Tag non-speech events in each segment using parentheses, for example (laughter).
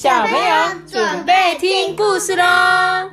小朋友准备听故事喽！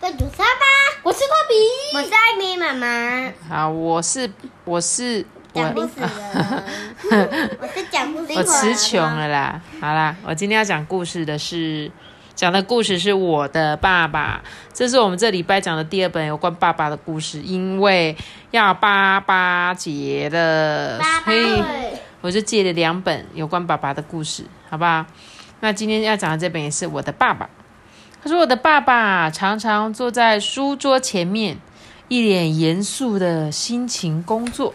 跟主持吧，我是托比，我是艾米妈妈。好，我是 (laughs) 我是讲故事人，我是讲故事。我词穷了啦。好啦，我今天要讲故事的是讲的故事是我的爸爸，这是我们这礼拜讲的第二本有关爸爸的故事，因为要八八节了，爸爸所以会我就借了两本有关爸爸的故事，好不好？那今天要讲的这本也是我的爸爸。他说：“我的爸爸常常坐在书桌前面，一脸严肃的心情工作。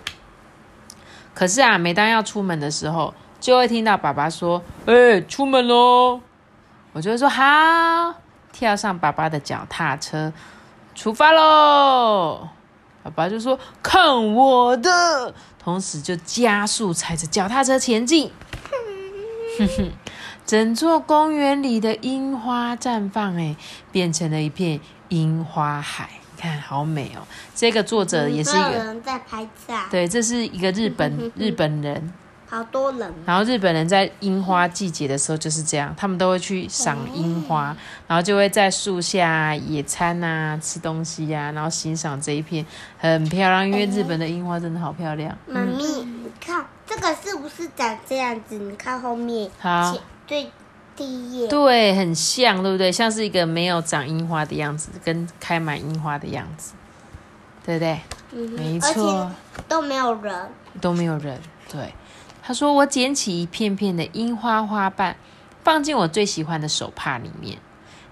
可是啊，每当要出门的时候，就会听到爸爸说：‘哎、出门喽！’我就会说：‘好。’跳上爸爸的脚踏车，出发喽！爸爸就说：‘看我的！’同时就加速踩着脚踏车前进。哼哼，整座公园里的樱花绽放，哎，变成了一片樱花海。你看，好美哦！这个作者也是一个，人在拍照，对，这是一个日本 (laughs) 日本人。好多人。然后日本人在樱花季节的时候就是这样，他们都会去赏樱花，然后就会在树下野餐啊、吃东西呀、然后欣赏这一片很漂亮，因为日本的樱花真的好漂亮。妈咪，你看这个是不是长这样子？你看后面，好前最第一页，对，很像，对不对？像是一个没有长樱花的样子，跟开满樱花的样子，对不对？嗯没错都没有人。都没有人。对，他说我捡起一片片的樱花花瓣，放进我最喜欢的手帕里面。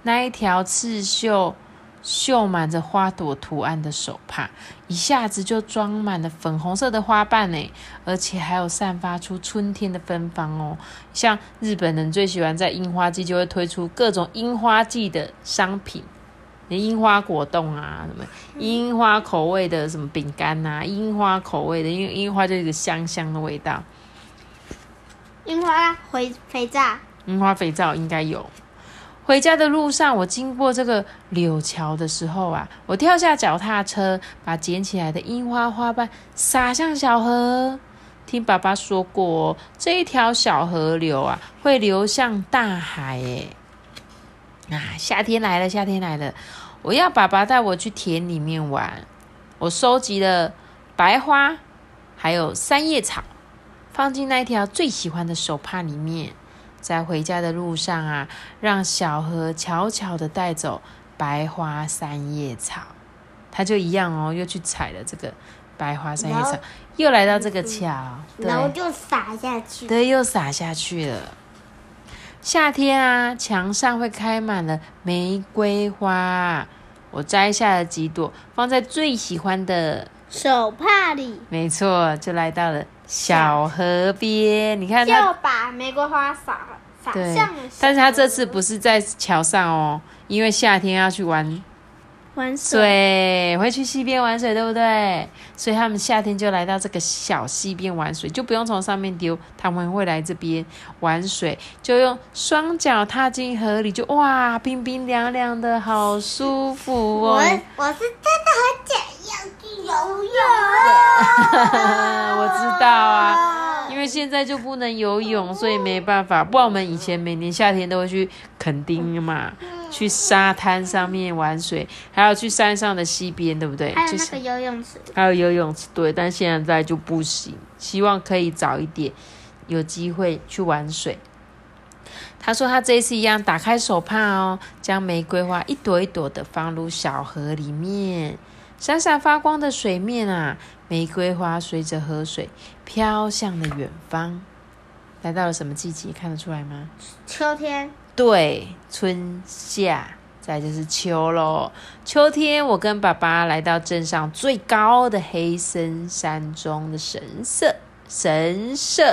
那一条刺绣绣满着花朵图案的手帕，一下子就装满了粉红色的花瓣呢，而且还有散发出春天的芬芳哦。像日本人最喜欢在樱花季就会推出各种樱花季的商品。樱花果冻啊，什么樱花口味的什么饼干呐，樱花口味的，因为樱花就是一个香香的味道。樱花肥肥皂，樱花肥皂应该有。回家的路上，我经过这个柳桥的时候啊，我跳下脚踏车，把捡起来的樱花花瓣撒向小河。听爸爸说过、这一条小河流啊，会流向大海。诶，啊，夏天来了，夏天来了，我要爸爸带我去田里面玩。我收集了白花，还有三叶草，放进那条最喜欢的手帕里面。在回家的路上啊，让小河悄悄的带走白花三叶草，他就一样哦，又去采了这个白花三叶草，又来到这个桥，对然后就撒下去。对，又撒下去了。夏天啊，墙上会开满了玫瑰花，我摘下了几朵，放在最喜欢的，手帕里没错，就来到了小河边。你看他就把玫瑰花撒撒向了，但是他这次不是在桥上哦，因为夏天要去玩玩水。会去溪边玩水，对不对？所以他们夏天就来到这个小溪边玩水，就不用从上面丢，他们会来这边玩水，就用双脚踏进河里，就哇，冰冰凉凉的，好舒服哦。我我是真的很想去游泳。(laughs) 我知道啊，因为现在就不能游泳，所以没办法。不然我们以前每年夏天都会去垦丁嘛，去沙滩上面玩水，还有去山上的溪边，对不对？就是还有那个游泳池，还有游泳池，对，但现在就不行。希望可以早一点有机会去玩水。他说他这一次一样，打开手帕哦，将玫瑰花一朵一朵的放入小河里面，闪闪发光的水面啊，玫瑰花随着河水飘向了远方。来到了什么季节？看得出来吗？秋天对，春夏，再就是秋喽。秋天，我跟爸爸来到镇上最高的黑森山中的神社。神社，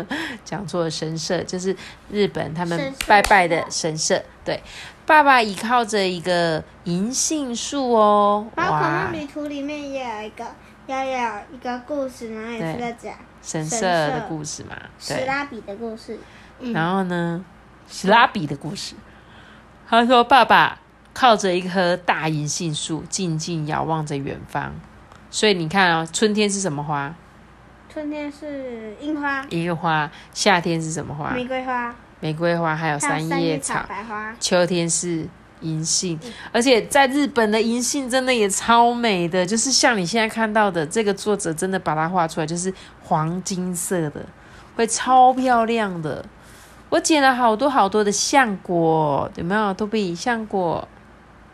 (laughs) 讲错了，神社就是日本他们拜拜的神社。对，爸爸倚靠着一个银杏树哦，宝可梦哇，旅途里面也有一个，也有一个故事，然后也是在讲神神社社的故事嘛。对，史拉比的故事。嗯然后呢，史拉比的故事。他说：“爸爸靠着一棵大银杏树，静静遥望着远方。所以你看哦，春天是什么花？春天是樱花、樱花，夏天是什么花？玫瑰花，玫瑰花，还有三三叶叶草。白花。秋天是银杏，而且在日本的银杏真的也超美的，就是像你现在看到的，这个作者真的把它画出来，就是黄金色的，会超漂亮的。我捡了好多好多的橡果，有没有？都比橡果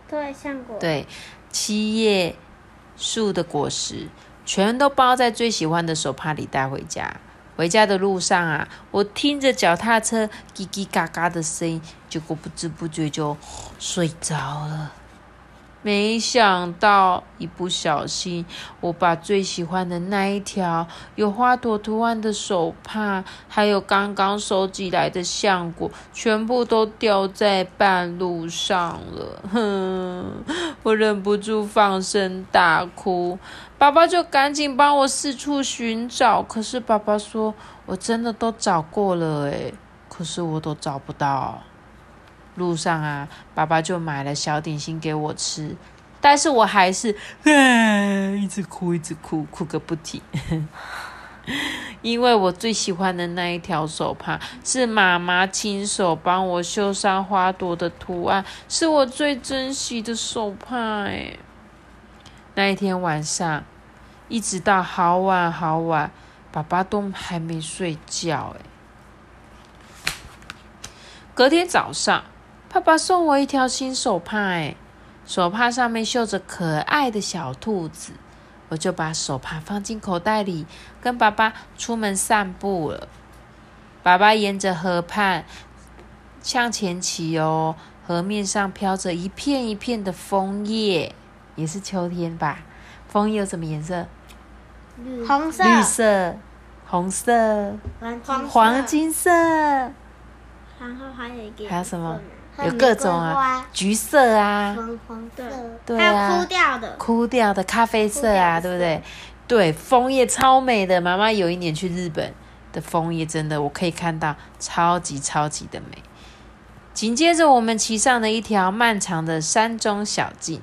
对，橡果。对，七叶树的果实全都包在最喜欢的手帕里带回家。回家的路上啊，我听着脚踏车叽叽嘎嘎的声音，结果不知不觉就睡着了。没想到一不小心，我把最喜欢的那一条有花朵图案的手帕，还有刚刚收集来的橡果，全部都掉在半路上了。哼，(laughs) 我忍不住放声大哭。爸爸就赶紧帮我四处寻找，可是爸爸说我真的都找过了，诶，可是我都找不到。路上啊，爸爸就买了小点心给我吃，但是我还是，一直哭，一直哭，哭个不停。(laughs) 因为我最喜欢的那一条手帕是妈妈亲手帮我绣上花朵的图案，是我最珍惜的手帕。哎，那一天晚上，一直到好晚好晚，爸爸都还没睡觉。哎，隔天早上。爸爸送我一条新手帕，哎，手帕上面绣着可爱的小兔子，我就把手帕放进口袋里，跟爸爸出门散步了。爸爸沿着河畔向前骑哦，河面上飘着一片一片的枫叶，也是秋天吧？枫叶有什么颜色？红色、绿色、红色、黄黄金色，然后还有一个还有什么？还有各种啊，橘色啊，黄黄色，对啊，还有枯掉的，枯掉的咖啡色啊，对不对？对，枫叶超美的。妈妈有一年去日本的枫叶，真的我可以看到超级超级的美。紧接着，我们骑上了一条漫长的山中小径，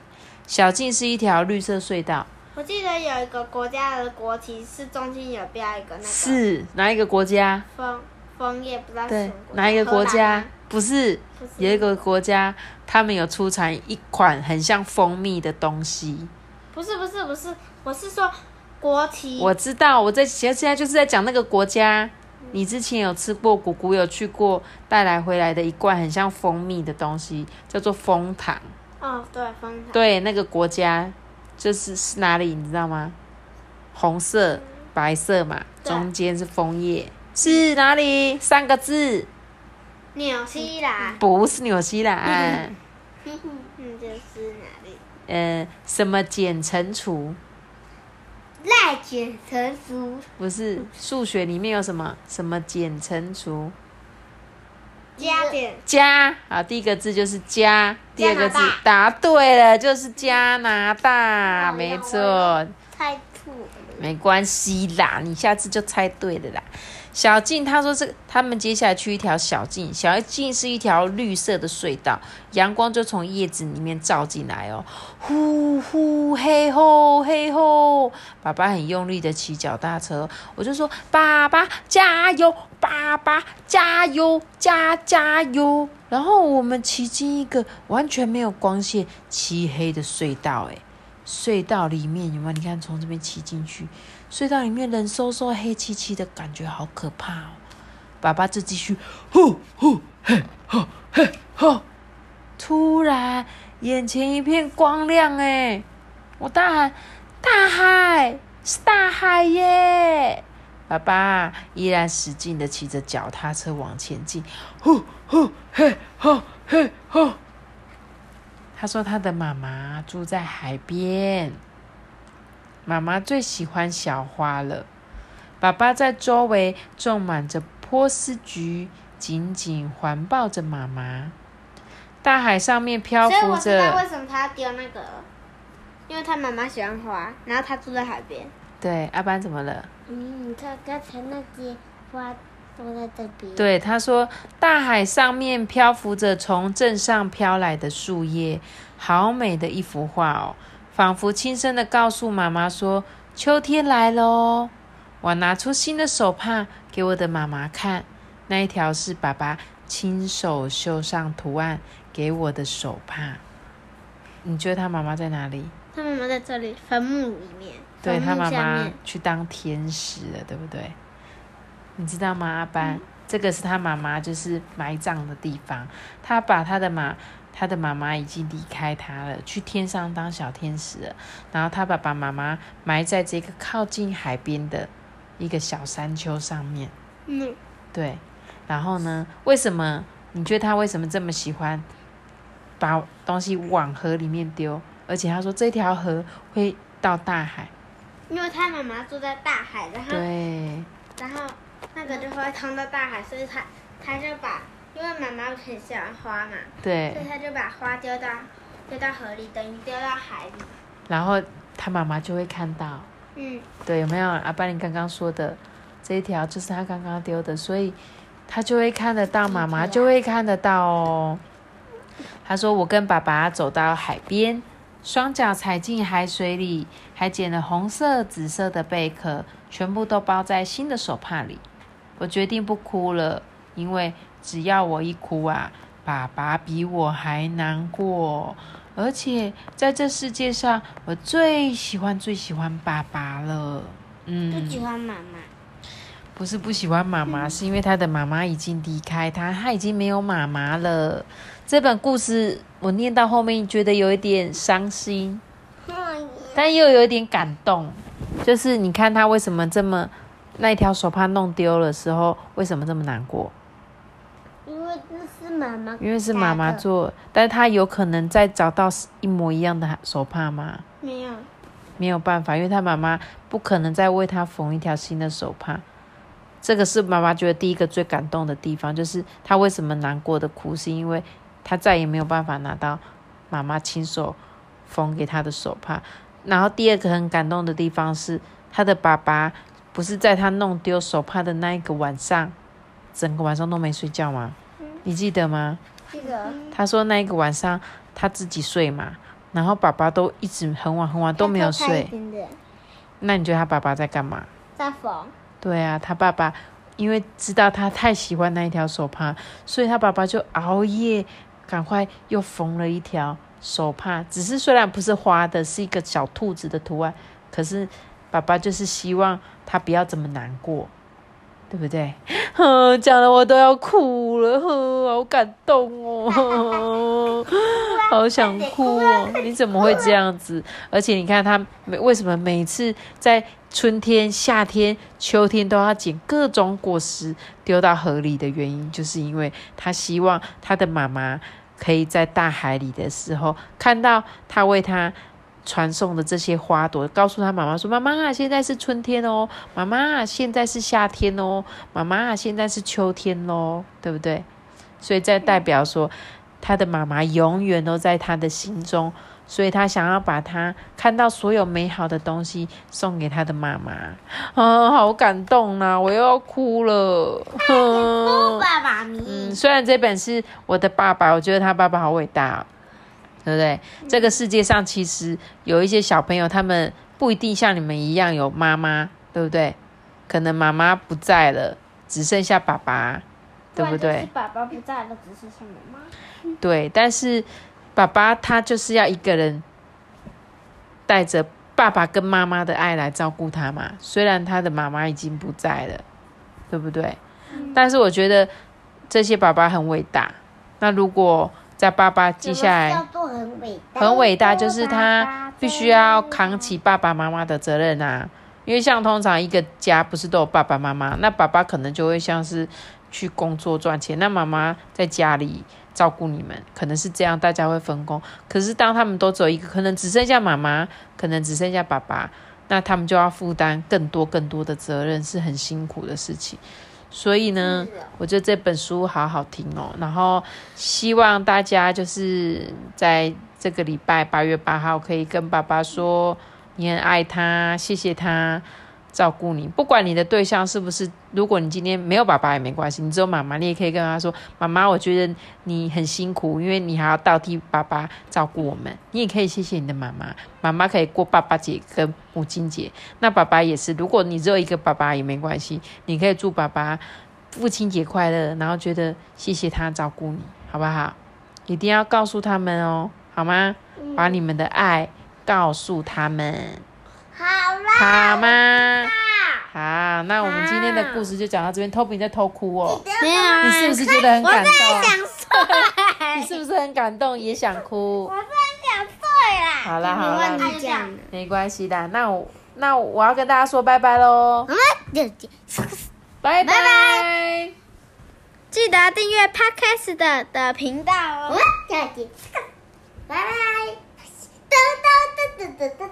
小径是一条绿色隧道。我记得有一个国家的国旗是中间有标一个那个是哪一个国家？枫枫叶，不知道是哪一个国家？不是，不是有一个国家，他们有出产一款很像蜂蜜的东西。不是不是不是，我是说国旗。我知道，我在现现在就是在讲那个国家。你之前有吃过，姑姑有去过，带来回来的一罐很像蜂蜜的东西，叫做蜂糖。哦，对，蜂糖。对，那个国家就是是哪里，你知道吗？红色、白色嘛，中间是枫叶，是哪里？三个字，纽西兰，不是纽西兰。嗯，就是哪里？呃，什么简乘除？赖简乘除，不是数学里面有什么什么简乘除？加减加啊，第一个字就是加，第二个字答对了，就是加拿大，好没错，太错了。没关系啦，你下次就猜对了啦。小径，他说这，他们接下来去一条小径，小径是一条绿色的隧道，阳光就从叶子里面照进来哦，呼呼嘿吼嘿吼，爸爸很用力的骑脚踏车，我就说爸爸加油，爸爸加油加加油，然后我们骑进一个完全没有光线、漆黑的隧道，哎。隧道里面有没有？你看，从这边骑进去，隧道里面冷飕飕、黑漆漆的感觉，好可怕哦！爸爸就继续呼呼嘿吼嘿吼，突然眼前一片光亮，哎，我大喊：“大海是大海耶！”爸爸依然使劲的骑着脚踏车往前进，呼呼嘿吼嘿吼。他说他的妈妈住在海边，妈妈最喜欢小花了。爸爸在周围种满着波斯菊，紧紧环抱着妈妈。大海上面漂浮所以我知道着，为什么他要丢那个了，因为他妈妈喜欢花，然后他住在海边。对，阿班怎么了？嗯，你看刚才那些花都在这边。对，他说大海上面漂浮着从镇上飘来的树叶，好美的一幅画哦，仿佛轻声的告诉妈妈说：“秋天来了哦。”我拿出新的手帕给我的妈妈看，那一条是爸爸亲手绣上图案给我的手帕。你觉得他妈妈在哪里？他妈妈在这里坟墓里面，对他妈妈去当天使了，对不对？你知道吗，阿班？这个是他妈妈就是埋葬的地方。他把他的妈，他的妈妈已经离开他了，去天上当小天使了。然后他爸爸妈妈埋在这个靠近海边的一个小山丘上面。嗯，对，然后呢？为什么？你觉得他为什么这么喜欢把东西往河里面丢？而且他说这条河会到大海。因为他妈妈住在大海，然后对，然后那个就会通到大海，所以他他就把，因为妈妈很喜欢花嘛，对所以，他就把花丢到丢到河里，等于丢到海里。然后他妈妈就会看到，嗯，对，有没有？阿巴你刚刚说的这一条就是他刚刚丢的，所以他就会看得到，妈妈就会看得到哦。他说：“我跟爸爸走到海边，双脚踩进海水里，还捡了红色、紫色的贝壳，全部都包在新的手帕里。我决定不哭了，因为只要我一哭啊，爸爸比我还难过。而且在这世界上，我最喜欢最喜欢爸爸了。嗯，不喜欢妈妈。不是不喜欢妈妈，是因为他的妈妈已经离开他，他已经没有妈妈了。这本故事我念到后面，觉得有一点伤心，但又有一点感动。就是你看他为什么这么那一条手帕弄丢了时候，为什么这么难过？因为那是妈妈，因为是妈妈。做，但是他有可能再找到一模一样的手帕吗？没有，没有办法，因为他妈妈不可能再为他缝一条新的手帕。这个是妈妈觉得第一个最感动的地方，就是她为什么难过的哭，是因为她再也没有办法拿到妈妈亲手缝给她的手帕。然后第二个很感动的地方是，她的爸爸不是在他弄丢手帕的那一个晚上，整个晚上都没睡觉吗？你记得吗？记得他说那一个晚上他自己睡嘛，然后爸爸都一直很晚很晚都没有睡。那你觉得他爸爸在干嘛？在缝。对啊，他爸爸因为知道他太喜欢那一条手帕，所以他爸爸就熬夜，赶快又缝了一条手帕。只是虽然不是花的，是一个小兔子的图案，可是爸爸就是希望他不要这么难过，对不对？哼，(laughs) 讲的我都要哭了，哼，好感动哦，(laughs) 好想哭哦！你怎么会这样子？而且你看他每为什么每次在春天、夏天、秋天都要捡各种果实丢到河里的原因，就是因为他希望他的妈妈可以在大海里的时候看到他为他传送的这些花朵，告诉他妈妈说：“妈妈，现在是春天哦，妈妈，现在是夏天哦，妈妈，现在是秋天喽，对不对？”所以，在代表说，他的妈妈永远都在他的心中。所以他想要把他看到所有美好的东西送给他的妈妈，啊，好感动啊、我又要哭了。不爸爸咪，嗯，虽然这本是我的爸爸，我觉得他爸爸好伟大、哦，对不对？这个世界上其实有一些小朋友，他们不一定像你们一样有妈妈，对不对？可能妈妈不在了，只剩下爸爸，对不对？爸爸不在了，只剩下妈妈。对，但是爸爸他就是要一个人带着爸爸跟妈妈的爱来照顾他嘛。虽然他的妈妈已经不在了，对不对？但是我觉得这些爸爸很伟大。那如果在爸爸接下来很伟大，很伟大，就是他必须要扛起爸爸妈妈的责任啊。因为像通常一个家不是都有爸爸妈妈，那爸爸可能就会像是去工作赚钱，那妈妈在家里照顾你们，可能是这样，大家会分工。可是当他们都走一个，可能只剩下妈妈，可能只剩下爸爸，那他们就要负担更多更多的责任，是很辛苦的事情。所以呢，我觉得这本书好好听哦。然后希望大家就是在这个礼拜八月八号可以跟爸爸说你很爱他，谢谢他。照顾你，不管你的对象是不是，如果你今天没有爸爸也没关系，你只有妈妈，你也可以跟他说：“妈妈，我觉得你很辛苦，因为你还要代替爸爸照顾我们。”你也可以谢谢你的妈妈，妈妈可以过爸爸节跟母亲节。那爸爸也是，如果你只有一个爸爸也没关系，你可以祝爸爸父亲节快乐，然后觉得谢谢他照顾你，好不好？一定要告诉他们哦，好吗？把你们的爱告诉他们。好啦，好吗？好，那我们今天的故事就讲到这边。Toby 在偷哭哦，没有啊，你是不是觉得很感动？想睡，你是不是很感动，也想哭？我真想睡啦。好啦好啦没关系的。那我那我要跟大家说拜拜喽，我们就拜拜拜。记得订阅 Podcast 的的频道哦。我们就拜拜。噔噔噔噔噔噔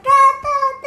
噔。